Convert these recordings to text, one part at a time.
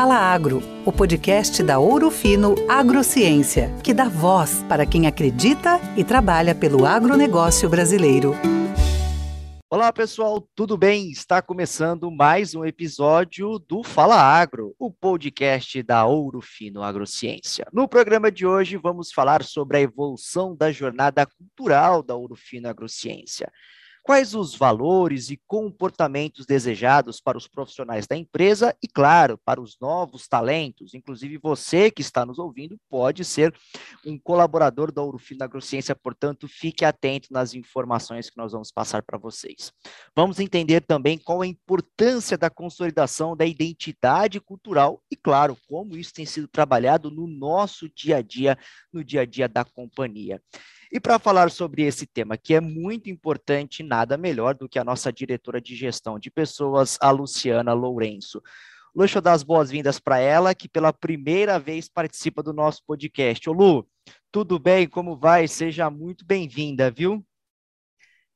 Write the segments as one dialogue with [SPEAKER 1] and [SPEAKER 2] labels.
[SPEAKER 1] Fala Agro, o podcast da Ouro Fino Agrociência, que dá voz para quem acredita e trabalha pelo agronegócio brasileiro.
[SPEAKER 2] Olá pessoal, tudo bem? Está começando mais um episódio do Fala Agro, o podcast da Ouro Fino Agrociência. No programa de hoje vamos falar sobre a evolução da jornada cultural da Ouro Fino Agrociência. Quais os valores e comportamentos desejados para os profissionais da empresa e, claro, para os novos talentos? Inclusive, você que está nos ouvindo pode ser um colaborador da Ourofino Agrociência, portanto, fique atento nas informações que nós vamos passar para vocês. Vamos entender também qual a importância da consolidação da identidade cultural e, claro, como isso tem sido trabalhado no nosso dia a dia, no dia a dia da companhia. E para falar sobre esse tema, que é muito importante, nada melhor do que a nossa diretora de gestão de pessoas, a Luciana Lourenço. Deixa eu dar as boas-vindas para ela, que pela primeira vez participa do nosso podcast. Ô Lu, tudo bem? Como vai? Seja muito bem-vinda, viu?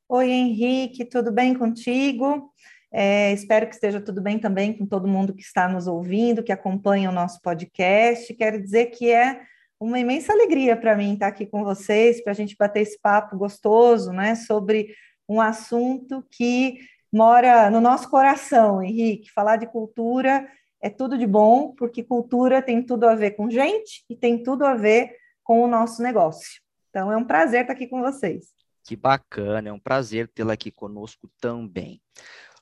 [SPEAKER 3] Oi, Henrique, tudo bem contigo? É, espero que esteja tudo bem também com todo mundo que está nos ouvindo, que acompanha o nosso podcast. Quero dizer que é uma imensa alegria para mim estar aqui com vocês, para a gente bater esse papo gostoso, né, sobre um assunto que mora no nosso coração, Henrique. Falar de cultura é tudo de bom, porque cultura tem tudo a ver com gente e tem tudo a ver com o nosso negócio. Então é um prazer estar aqui com vocês.
[SPEAKER 2] Que bacana, é um prazer tê-la aqui conosco também.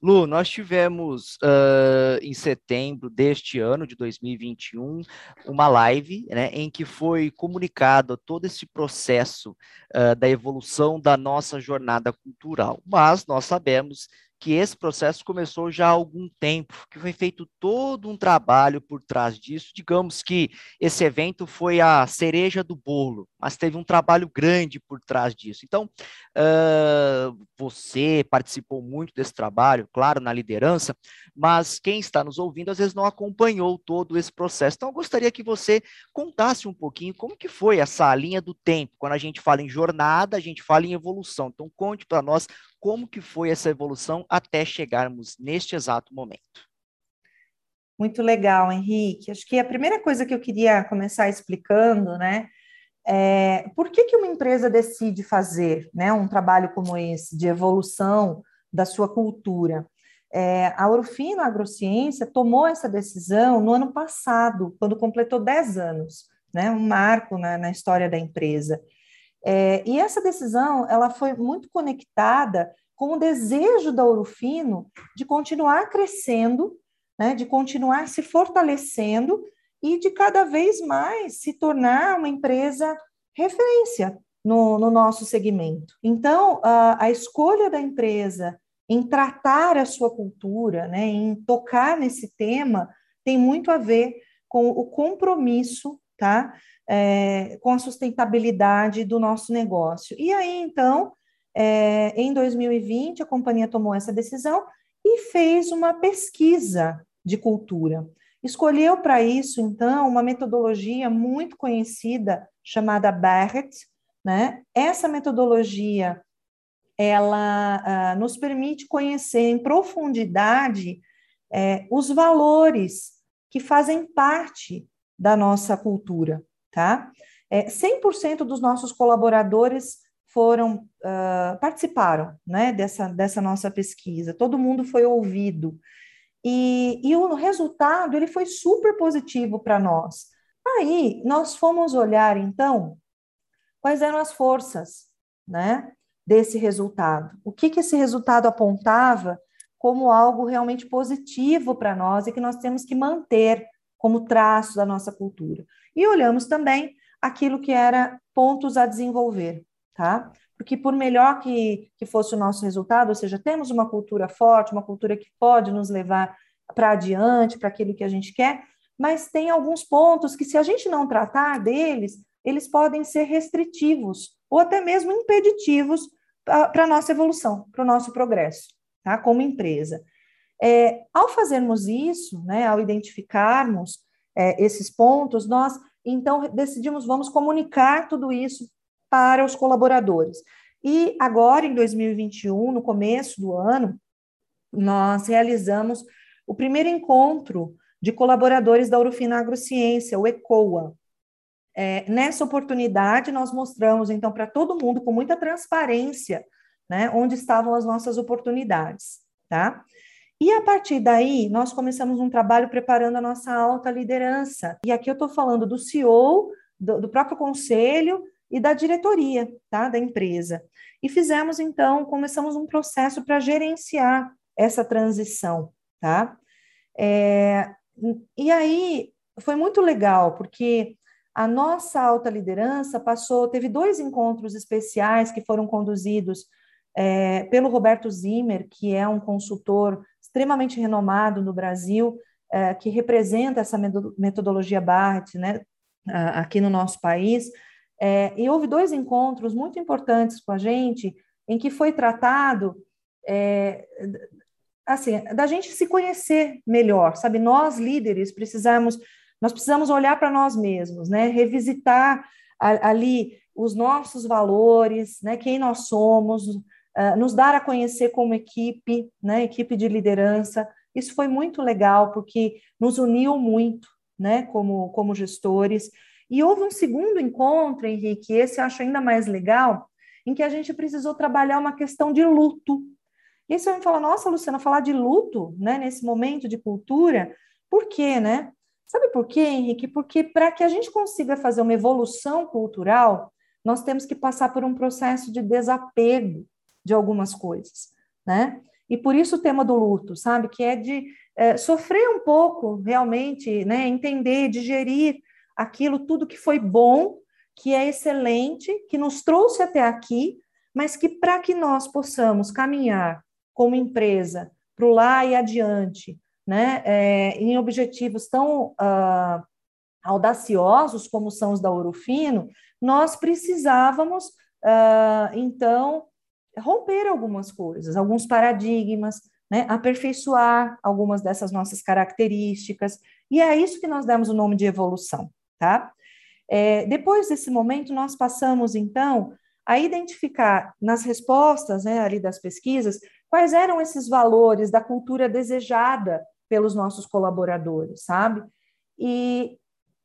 [SPEAKER 2] Lu, nós tivemos uh, em setembro deste ano, de 2021, uma live né, em que foi comunicado todo esse processo uh, da evolução da nossa jornada cultural. Mas nós sabemos que esse processo começou já há algum tempo, que foi feito todo um trabalho por trás disso. Digamos que esse evento foi a cereja do bolo, mas teve um trabalho grande por trás disso. Então, uh, você participou muito desse trabalho, claro, na liderança, mas quem está nos ouvindo às vezes não acompanhou todo esse processo. Então, eu gostaria que você contasse um pouquinho como que foi essa linha do tempo. Quando a gente fala em jornada, a gente fala em evolução. Então, conte para nós como que foi essa evolução até chegarmos neste exato momento.
[SPEAKER 3] Muito legal, Henrique. Acho que a primeira coisa que eu queria começar explicando, né, é por que, que uma empresa decide fazer né, um trabalho como esse, de evolução da sua cultura. É, a Orofino Agrociência tomou essa decisão no ano passado, quando completou 10 anos, né, um marco na, na história da empresa. É, e essa decisão ela foi muito conectada com o desejo da Ourofino de continuar crescendo, né, de continuar se fortalecendo e de cada vez mais se tornar uma empresa referência no, no nosso segmento. Então, a, a, escolha da empresa em tratar a sua cultura, né, em tocar nesse tema, tem muito a ver com o compromisso tá, é, com a sustentabilidade do nosso negócio. E aí, então, é, em 2020, a companhia tomou essa decisão e fez uma pesquisa de cultura. Escolheu para isso, então, uma metodologia muito conhecida chamada Barrett. Né? Essa metodologia ela ah, nos permite conhecer em profundidade é, os valores que fazem parte da nossa cultura tá? É, 100% dos nossos colaboradores foram uh, participaram, né, dessa, dessa nossa pesquisa. Todo mundo foi ouvido e, e o resultado ele foi super positivo para nós. Aí nós fomos olhar então quais eram as forças, né, desse resultado. O que que esse resultado apontava como algo realmente positivo para nós e que nós temos que manter como traço da nossa cultura. E olhamos também aquilo que era pontos a desenvolver, tá? Porque por melhor que, que fosse o nosso resultado, ou seja, temos uma cultura forte, uma cultura que pode nos levar para adiante, para aquilo que a gente quer, mas tem alguns pontos que, se a gente não tratar deles, eles podem ser restritivos ou até mesmo impeditivos para a nossa evolução, para o nosso progresso, tá? Como empresa. É, ao fazermos isso, né, ao identificarmos é, esses pontos, nós então decidimos, vamos comunicar tudo isso para os colaboradores. E agora, em 2021, no começo do ano, nós realizamos o primeiro encontro de colaboradores da Urufina Agrociência, o ECOA. É, nessa oportunidade, nós mostramos, então, para todo mundo, com muita transparência, né, onde estavam as nossas oportunidades, tá? E a partir daí, nós começamos um trabalho preparando a nossa alta liderança. E aqui eu estou falando do CEO, do, do, próprio conselho e da diretoria, tá, da empresa. E fizemos, então, começamos um processo para gerenciar essa transição, tá? É, e aí, foi muito legal, porque a nossa alta liderança passou, teve dois encontros especiais que foram conduzidos é, pelo Roberto Zimmer, que é um consultor extremamente renomado no Brasil, é, que representa essa metodologia Barrett, né, aqui no nosso país. É, e houve dois encontros muito importantes com a gente, em que foi tratado é, assim, da gente se conhecer melhor, sabe? Nós líderes precisamos nós precisamos olhar para nós mesmos, né? Revisitar a, ali os nossos valores, né? Quem nós somos, uh, nos dar a conhecer como equipe, né? Equipe de liderança. Isso foi muito legal porque nos uniu muito, né? Como como gestores. E houve um segundo encontro, Henrique, esse eu acho ainda mais legal, em que a gente precisou trabalhar uma questão de luto. E você vai me falar, nossa, Luciana, falar de luto, né, nesse momento de cultura, por quê, né? Sabe por quê, Henrique? Porque para que a gente consiga fazer uma evolução cultural, nós temos que passar por um processo de desapego de algumas coisas, né? E por isso o tema do luto, sabe? Que é de é, sofrer um pouco, realmente, né? Entender, digerir aquilo tudo que foi bom, que é excelente, que nos trouxe até aqui, mas que para que nós possamos caminhar como empresa para o lá e adiante, né, é, em objetivos tão uh, audaciosos como são os da Ourofino, nós precisávamos, uh, então, romper algumas coisas, alguns paradigmas, né, aperfeiçoar algumas dessas nossas características, e é isso que nós demos o nome de evolução, tá? É, depois desse momento, nós passamos, então, a identificar nas respostas né, ali das pesquisas quais eram esses valores da cultura desejada pelos nossos colaboradores, sabe? E,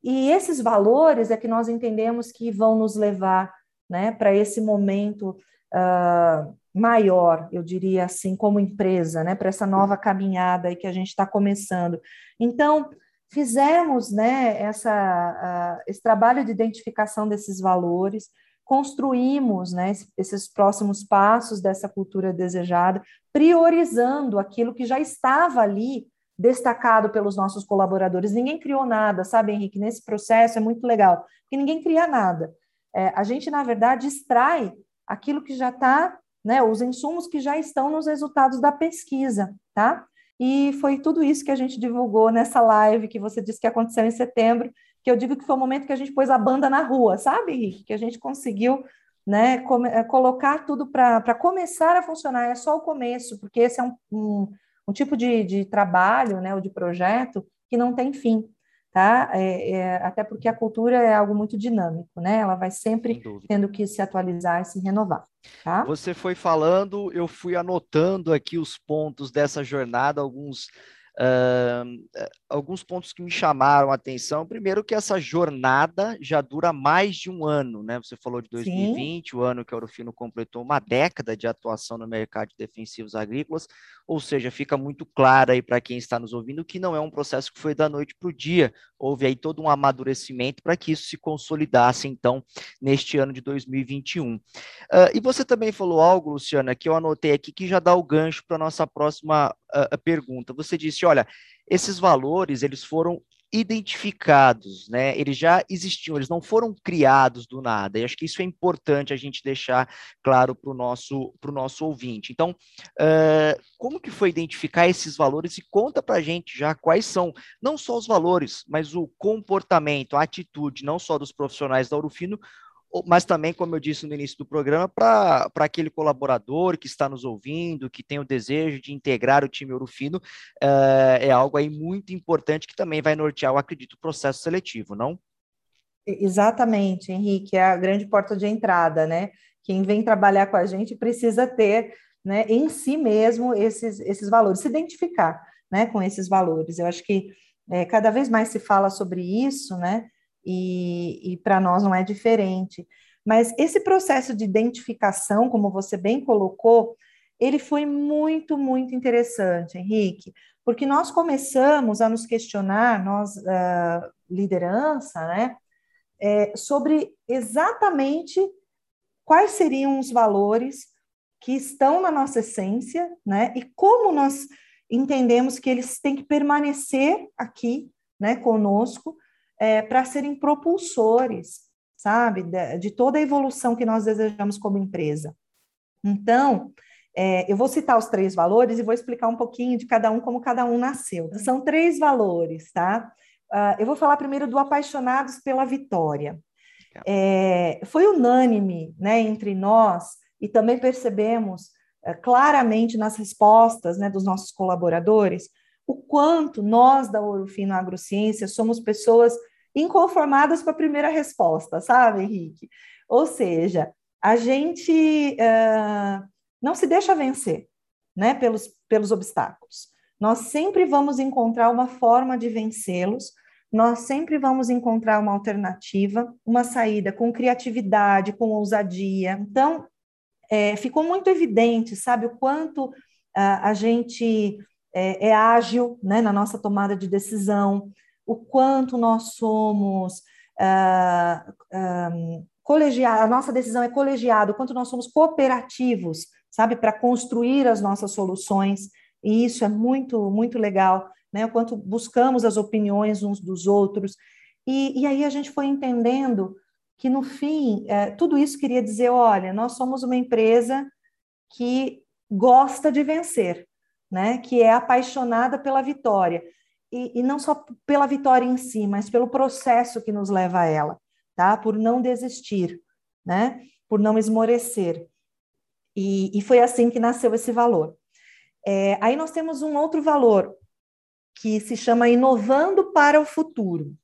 [SPEAKER 3] e esses valores é que nós entendemos que vão nos levar né, para esse momento uh, maior, eu diria assim, como empresa, né, para essa nova caminhada que a gente está começando. Então, fizemos né, essa, uh, esse trabalho de identificação desses valores, construímos né, esses próximos passos dessa cultura desejada, priorizando aquilo que já estava ali destacado pelos nossos colaboradores. Ninguém criou nada, sabe, Henrique? Nesse processo é muito legal, porque ninguém cria nada. É, a gente, na verdade, extrai aquilo que já está, né, os insumos que já estão nos resultados da pesquisa, tá? E foi tudo isso que a gente divulgou nessa live que você disse que aconteceu em setembro, que eu digo que foi o momento que a gente pôs a banda na rua, sabe, Henrique? Que a gente conseguiu né, é, colocar tudo para começar a funcionar. É só o começo, porque esse é um, um, um tipo de, de trabalho, né, ou de projeto que não tem fim, tá? É, é, até porque a cultura é algo muito dinâmico, né? Ela vai sempre tendo que se atualizar e se renovar. Tá?
[SPEAKER 2] Você foi falando, eu fui anotando aqui os pontos dessa jornada, alguns Uh, alguns pontos que me chamaram a atenção. Primeiro, que essa jornada já dura mais de um ano, né? Você falou de 2020, Sim. o ano que a Orofino completou uma década de atuação no mercado de defensivos agrícolas, ou seja, fica muito claro aí para quem está nos ouvindo que não é um processo que foi da noite para o dia, houve aí todo um amadurecimento para que isso se consolidasse, então, neste ano de 2021. Uh, e você também falou algo, Luciana, que eu anotei aqui que já dá o gancho para a nossa próxima uh, pergunta. Você disse, olha, esses valores eles foram identificados, né? Eles já existiam, eles não foram criados do nada. E acho que isso é importante a gente deixar claro para o nosso, nosso ouvinte. Então, uh, como que foi identificar esses valores e conta para a gente já quais são, não só os valores, mas o comportamento, a atitude, não só dos profissionais da Urufino, mas também, como eu disse no início do programa, para aquele colaborador que está nos ouvindo, que tem o desejo de integrar o time Urufino, uh, é algo aí muito importante que também vai nortear, eu acredito, o processo seletivo, não?
[SPEAKER 3] Exatamente, Henrique, é a grande porta de entrada, né? Quem vem trabalhar com a gente precisa ter né, em si mesmo esses, esses valores, se identificar né, com esses valores. Eu acho que É, cada vez mais se fala sobre isso, né? E, e para nós não é diferente. Mas esse processo de identificação, como você bem colocou, ele foi muito, muito interessante, Henrique, porque nós começamos a nos questionar, nós, uh, liderança, né, é, sobre exatamente quais seriam os valores que estão na nossa essência, né, e como nós entendemos que eles têm que permanecer aqui, né, conosco, é, para serem propulsores, sabe, de, de, toda a evolução que nós desejamos como empresa. Então, é, eu vou citar os três valores e vou explicar um pouquinho de cada um, como cada um nasceu. São três valores, tá? Uh, eu vou falar primeiro do apaixonados pela vitória. É, foi unânime, né, entre nós e também percebemos é, claramente nas respostas né, dos nossos colaboradores o quanto nós da Ouro Fino Agrociência somos pessoas inconformadas com a primeira resposta, sabe, Henrique? Ou seja, a gente uh, não se deixa vencer né, pelos, pelos obstáculos. Nós sempre vamos encontrar uma forma de vencê-los, nós sempre vamos encontrar uma alternativa, uma saída com criatividade, com ousadia. Então, é, ficou muito evidente, sabe, o quanto a, a gente é, é, ágil né, na nossa tomada de decisão, o quanto nós somos uh, um, colegiados, a nossa decisão é colegiada, o quanto nós somos cooperativos, sabe, para construir as nossas soluções, e isso é muito, muito legal, né, o quanto buscamos as opiniões uns dos outros, e, e aí a gente foi entendendo que no fim, é, tudo isso queria dizer: olha, nós somos uma empresa que gosta de vencer, né? que é apaixonada pela vitória. E, e, não só pela vitória em si, mas pelo processo que nos leva a ela, tá? Por não desistir, né? Por não esmorecer. E, e foi assim que nasceu esse valor. É, aí nós temos um outro valor que se chama inovando para o futuro.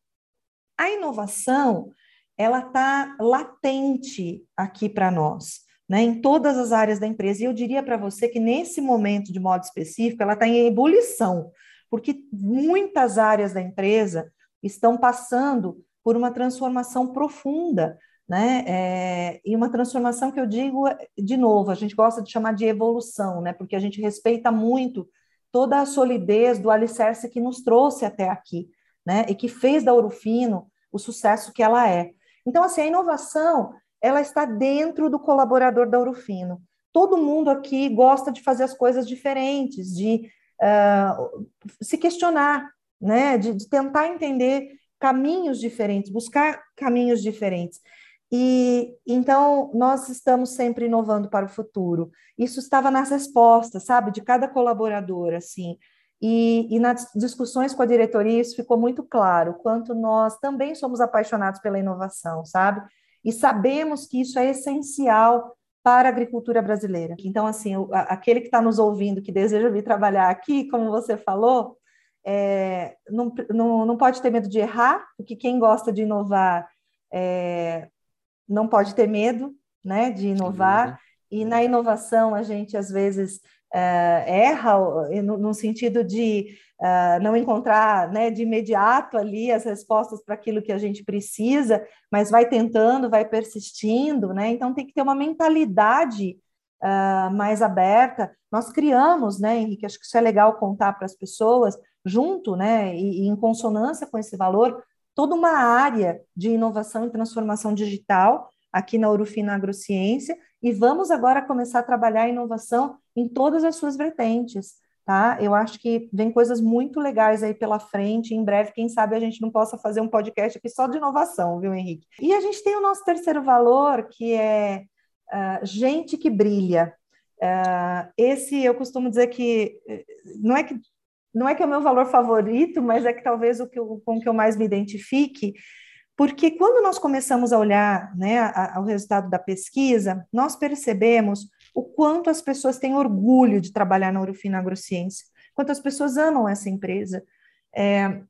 [SPEAKER 3] A inovação ela está latente aqui para nós, né, em todas as áreas da empresa. E eu diria para você que nesse momento, de modo específico, ela está em ebulição, porque muitas áreas da empresa estão passando por uma transformação profunda, né? É, e uma transformação que eu digo, de novo, a gente gosta de chamar de evolução, né? Porque a gente respeita muito toda a solidez do alicerce que nos trouxe até aqui, né? E que fez da Ourofino o sucesso que ela é. Então, assim, a inovação, ela está dentro do colaborador da Urufino. Todo mundo aqui gosta de fazer as coisas diferentes, de uh, se questionar, né? De, de tentar entender caminhos diferentes, buscar caminhos diferentes. E então nós estamos sempre inovando para o futuro. Isso estava nas respostas, sabe, de cada colaborador, assim. E, e, nas discussões com a diretoria isso ficou muito claro, quanto nós também somos apaixonados pela inovação, sabe? E sabemos que isso é essencial para a agricultura brasileira. Então, assim, aquele que está nos ouvindo, que deseja vir trabalhar aqui, como você falou, é, não, não, não pode ter medo de errar, porque quem gosta de inovar é, não pode ter medo né, de inovar. E na inovação, a gente às vezes uh, erra no, no, sentido de uh, não encontrar né, de imediato ali as respostas para aquilo que a gente precisa, mas vai tentando, vai persistindo, né? Então tem que ter uma mentalidade uh, mais aberta. Nós criamos, né, Henrique? Acho que isso é legal contar para as pessoas, junto, né, e, e em consonância com esse valor, toda uma área de inovação e transformação digital aqui na Urufina Agrociência, e vamos agora começar a trabalhar a inovação em todas as suas vertentes, tá? Eu acho que vem coisas muito legais aí pela frente, em breve, quem sabe a gente não possa fazer um podcast aqui só de inovação, viu, Henrique? E a gente tem o nosso terceiro valor, que é uh, gente que brilha. Uh, esse eu costumo dizer que não é que não é que é o meu valor favorito, mas é que talvez o que eu, com que eu mais me identifique, porque quando nós começamos a olhar né, ao resultado da pesquisa, nós percebemos o quanto as pessoas têm orgulho de trabalhar na Urufina Agrociência, quanto as pessoas amam essa empresa. É,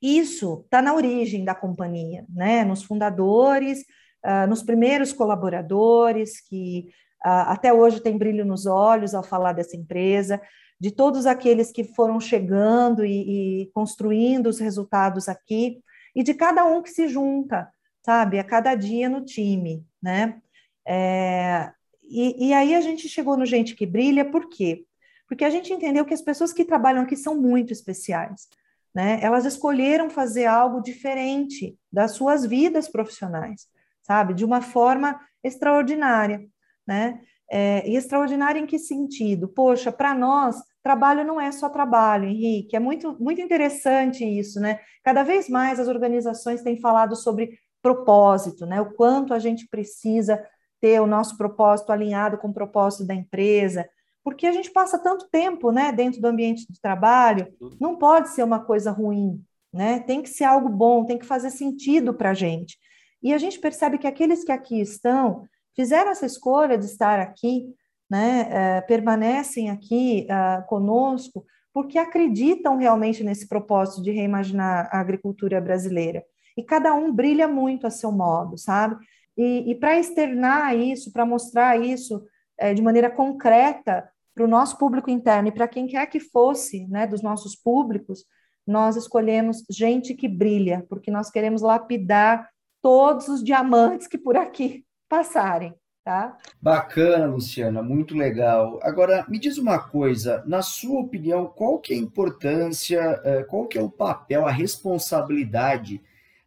[SPEAKER 3] isso está na origem da companhia, né, nos fundadores, uh, nos primeiros colaboradores, que uh, até hoje tem brilho nos olhos ao falar dessa empresa, de todos aqueles que foram chegando e, e construindo os resultados aqui, e de cada um que se junta, sabe, a cada dia no time, né? É, e, e, aí a gente chegou no Gente que Brilha, por quê? Porque a gente entendeu que as pessoas que trabalham aqui são muito especiais, né? Elas escolheram fazer algo diferente das suas vidas profissionais, sabe? De uma forma extraordinária, né? É, e extraordinária em que sentido? Poxa, para nós, trabalho não é só trabalho, Henrique. É muito, muito interessante isso, né? Cada vez mais as organizações têm falado sobre propósito, né? O quanto a gente precisa ter o nosso propósito alinhado com o propósito da empresa, porque a gente passa tanto tempo, né, dentro do ambiente de trabalho, não pode ser uma coisa ruim, né? Tem que ser algo bom, tem que fazer sentido para a gente. E a gente percebe que aqueles que aqui estão fizeram essa escolha de estar aqui, né, é, permanecem aqui uh, conosco, porque acreditam realmente nesse propósito de reimaginar a agricultura brasileira. E cada um brilha muito a seu modo, sabe? E, e para externar isso, para mostrar isso é, de maneira concreta para o nosso público interno e para quem quer que fosse, né, dos nossos públicos, nós escolhemos gente que brilha, porque nós queremos lapidar todos os diamantes que por aqui passarem. Tá?
[SPEAKER 4] Bacana, Luciana, muito legal. Agora, me diz uma coisa, na sua opinião, qual que é a importância, eh, qual que é o papel, a responsabilidade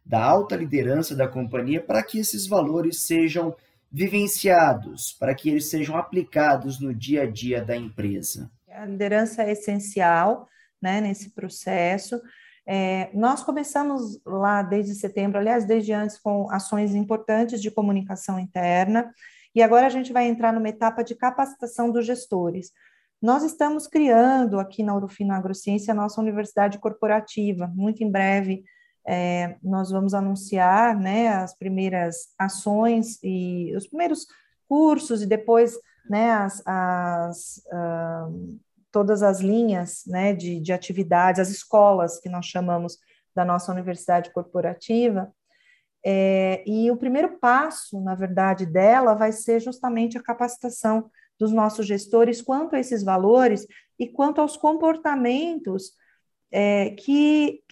[SPEAKER 4] da alta liderança da companhia para que esses valores sejam vivenciados, para que eles sejam aplicados no dia a dia da empresa?
[SPEAKER 3] A liderança é essencial né, nesse processo. É, nós começamos lá desde setembro, aliás, desde antes, com ações importantes de comunicação interna, e agora a gente vai entrar numa etapa de capacitação dos gestores. Nós estamos criando aqui na Urufino Agrociência a nossa universidade corporativa. Muito em breve é, nós vamos anunciar né, as primeiras ações e os primeiros cursos e depois né, as, as uh, todas as linhas né, de, de atividades, as escolas que nós chamamos da nossa universidade corporativa. É, e o primeiro passo, na verdade, dela vai ser justamente a capacitação dos nossos gestores quanto a esses valores e quanto aos comportamentos é, que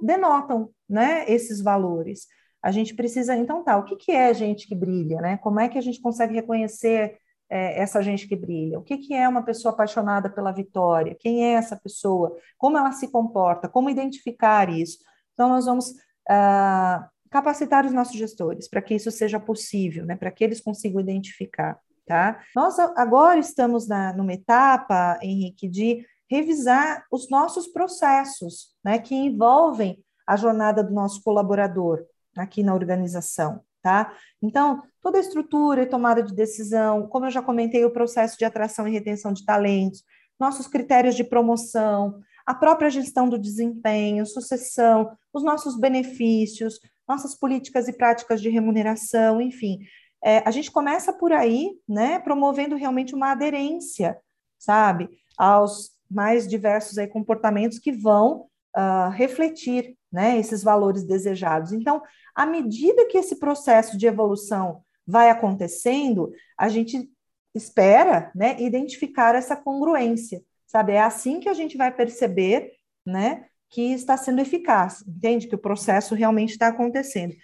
[SPEAKER 3] denotam né, esses valores. A gente precisa, então, tá, o que, que é gente que brilha, né? Como é que a gente consegue reconhecer é, essa gente que brilha? O que, que é uma pessoa apaixonada pela vitória? Quem é essa pessoa? Como ela se comporta? Como identificar isso? Então, nós vamos ah, capacitar os nossos gestores para que isso seja possível, né? Para que eles consigam identificar, tá? Nós agora estamos na, numa etapa, Henrique, de revisar os nossos processos, né? Que envolvem a jornada do nosso colaborador aqui na organização, tá? Então, toda a estrutura e tomada de decisão, como eu já comentei, o processo de atração e retenção de talentos, nossos critérios de promoção, a própria gestão do desempenho, sucessão, os nossos benefícios, nossas políticas e práticas de remuneração, enfim. É, a gente começa por aí, né, promovendo realmente uma aderência, sabe, aos mais diversos aí, comportamentos que vão uh, refletir né, esses valores desejados. Então, à medida que esse processo de evolução vai acontecendo, a gente espera né, identificar essa congruência, sabe? É assim que a gente vai perceber né, que está sendo eficaz, entende? Que o processo realmente está acontecendo.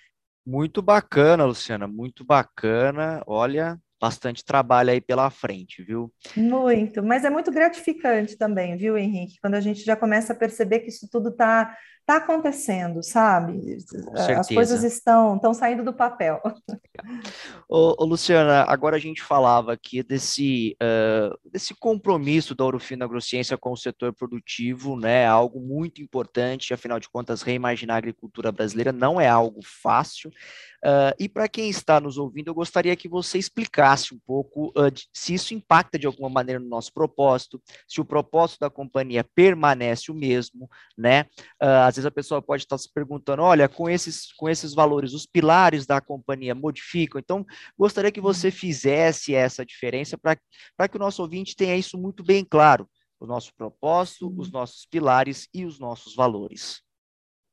[SPEAKER 2] Muito bacana, Luciana, muito bacana. Olha, bastante trabalho aí pela frente, viu?
[SPEAKER 3] Muito, mas é muito gratificante também, viu, Henrique? Quando a gente já começa a perceber que isso tudo está tá acontecendo, sabe? As coisas estão, estão saindo do papel.
[SPEAKER 2] Ô, ô, Luciana, agora a gente falava aqui desse, uh, desse compromisso da Ourofino Agrociência com o setor produtivo, né? Algo muito importante, afinal de contas, reimaginar a agricultura brasileira não é algo fácil. Uh, e para quem está nos ouvindo, eu gostaria que você explicasse um pouco uh, de, se isso impacta de alguma maneira no nosso propósito, se o propósito da companhia permanece o mesmo, né? Uh, às vezes a pessoa pode estar se perguntando, olha, com esses, com esses valores, os pilares da companhia modificam. Então, gostaria que você fizesse essa diferença para que o nosso ouvinte tenha isso muito bem claro, o nosso propósito, os nossos pilares e os nossos valores.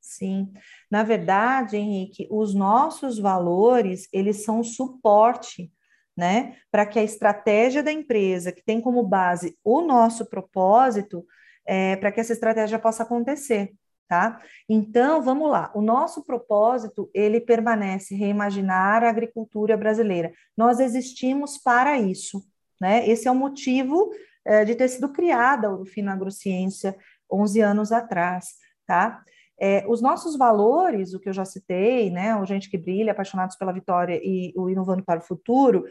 [SPEAKER 3] Sim, na verdade, Henrique, os nossos valores, eles são suporte, né? Para que a estratégia da empresa, que tem como base o nosso propósito, é, para que essa estratégia possa acontecer, tá? Então, vamos lá. O nosso propósito, ele permanece reimaginar a agricultura brasileira. Nós existimos para isso, né? Esse é o motivo é, de ter sido criada a Urufino Agrociência 11 anos atrás, tá? É, os nossos valores, o que eu já citei, né, o Gente que Brilha, Apaixonados pela Vitória e o Inovando para o Futuro,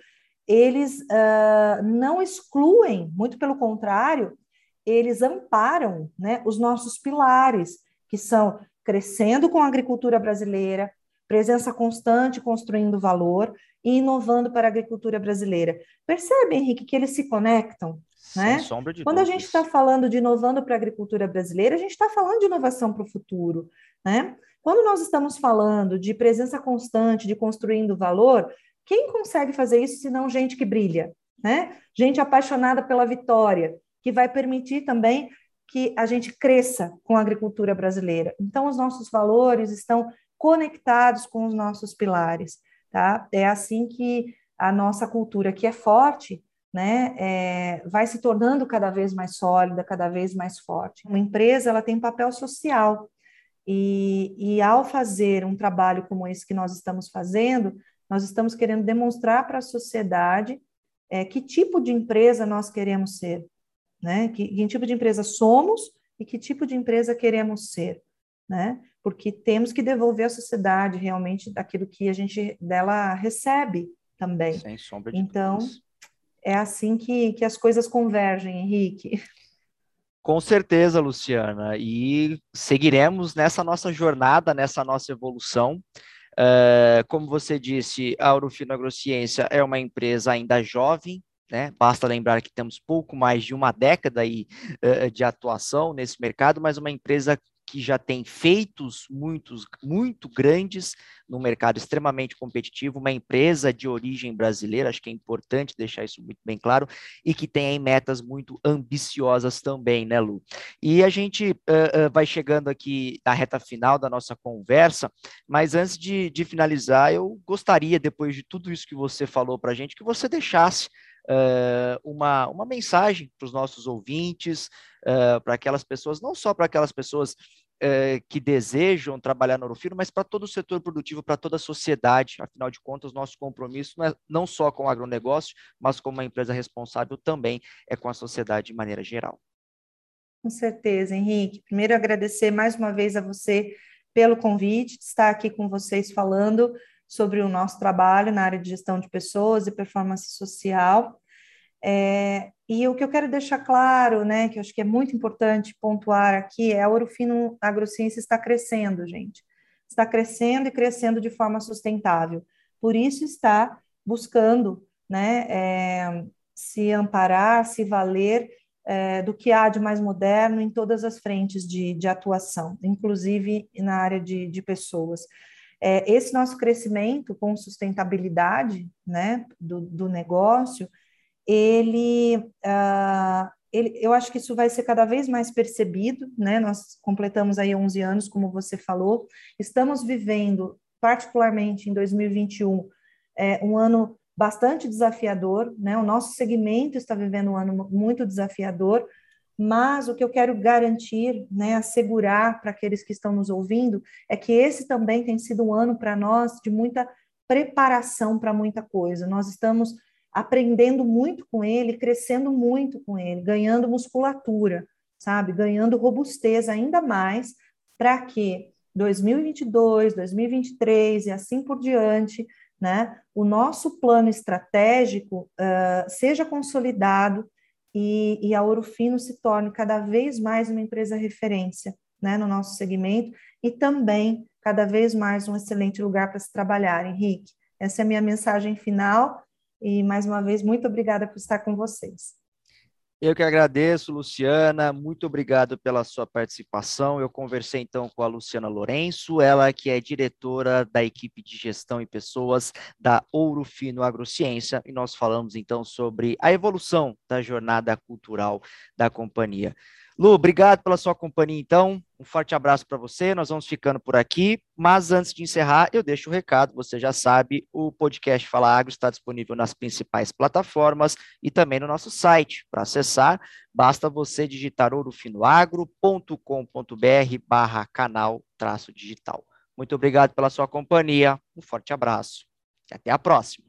[SPEAKER 3] eles uh, não excluem, muito pelo contrário, eles amparam né, os nossos pilares, que são crescendo com a agricultura brasileira, presença constante construindo valor e inovando para a agricultura brasileira. Percebe, Henrique, que eles se conectam?
[SPEAKER 2] Sem
[SPEAKER 3] né?
[SPEAKER 2] sombra de
[SPEAKER 3] Quando
[SPEAKER 2] dúvidas.
[SPEAKER 3] a gente está falando de inovando para a agricultura brasileira, a gente está falando de inovação para o futuro. Né? Quando nós estamos falando de presença constante, de construindo valor, quem consegue fazer isso se não gente que brilha? Né? Gente apaixonada pela vitória, que vai permitir também que a gente cresça com a agricultura brasileira. Então, os nossos valores estão conectados com os nossos pilares. Tá? É assim que a nossa cultura, que é forte, né, é, vai se tornando cada vez mais sólida, cada vez mais forte. Uma empresa ela tem um papel social e, e ao fazer um trabalho como esse que nós estamos fazendo, nós estamos querendo demonstrar para a sociedade é, que tipo de empresa nós queremos ser, né? Que, que tipo de empresa somos e que tipo de empresa queremos ser, né? Porque temos que devolver à sociedade realmente daquilo que a gente dela recebe também.
[SPEAKER 2] Sem sombra de
[SPEAKER 3] Então, é assim que, que as coisas convergem, Henrique.
[SPEAKER 2] Com certeza, Luciana, e seguiremos nessa nossa jornada, nessa nossa evolução. Uh, como você disse, a Urufino Agrociência é uma empresa ainda jovem, né? Basta lembrar que temos pouco mais de uma década aí, uh, de atuação nesse mercado, mas uma empresa que já tem feitos muitos, muito grandes no mercado extremamente competitivo, uma empresa de origem brasileira, acho que é importante deixar isso muito bem claro, e que tem aí metas muito ambiciosas também, né, Lu? E a gente uh, uh, vai chegando aqui na reta final da nossa conversa, mas antes de, de finalizar, eu gostaria, depois de tudo isso que você falou para a gente, que você deixasse Uh, uma, uma mensagem para os nossos ouvintes, uh, para aquelas pessoas, não só para aquelas pessoas uh, que desejam trabalhar no Orofino, mas para todo o setor produtivo, para toda a sociedade. Afinal de contas, nosso compromisso não é não só com o agronegócio, mas como uma empresa responsável também é com a sociedade de maneira geral.
[SPEAKER 3] Com certeza, Henrique. Primeiro, agradecer mais uma vez a você pelo convite, estar aqui com vocês falando sobre o nosso trabalho na área de gestão de pessoas e performance social. É, e o que eu quero deixar claro, né, que eu acho que é muito importante pontuar aqui, é a Orofino Agrociência está crescendo, gente. Está crescendo e crescendo de forma sustentável. Por isso está buscando né, é, se amparar, se valer é, do que há de mais moderno em todas as frentes de, de atuação, inclusive na área de, de pessoas. É, esse nosso crescimento com sustentabilidade né, do, do negócio, ele, uh, ele, eu acho que isso vai ser cada vez mais percebido, né? Nós completamos aí 11 anos, como você falou, estamos vivendo, particularmente em 2021, é, um ano bastante desafiador, né? O nosso segmento está vivendo um ano muito desafiador, mas o que eu quero garantir, né, assegurar para aqueles que estão nos ouvindo, é que esse também tem sido um ano para nós de muita preparação para muita coisa. Nós estamos aprendendo muito com ele, crescendo muito com ele, ganhando musculatura, sabe? Ganhando robustez ainda mais para que 2022, 2023 e assim por diante, né, o nosso plano estratégico uh, seja consolidado e, e a Ouro Fino se torne cada vez mais uma empresa referência né, no nosso segmento e também cada vez mais um excelente lugar para se trabalhar, Henrique. Essa é a minha mensagem final e, mais uma vez, muito obrigada por estar com vocês.
[SPEAKER 2] Eu que agradeço, Luciana, muito obrigado pela sua participação. Eu conversei então com a Luciana Lourenço, ela que é diretora da equipe de gestão e pessoas da Ouro Fino Agrociência, e nós falamos então sobre a evolução da jornada cultural da companhia. Lu, obrigado pela sua companhia, então. Um forte abraço para você. Nós vamos ficando por aqui. Mas antes de encerrar, eu deixo o recado. Você já sabe, o podcast Fala Agro está disponível nas principais plataformas e também no nosso site. Para acessar, basta você digitar ourofinoagro.com.br barra canal traço digital. Muito obrigado pela sua companhia. Um forte abraço e até a próxima.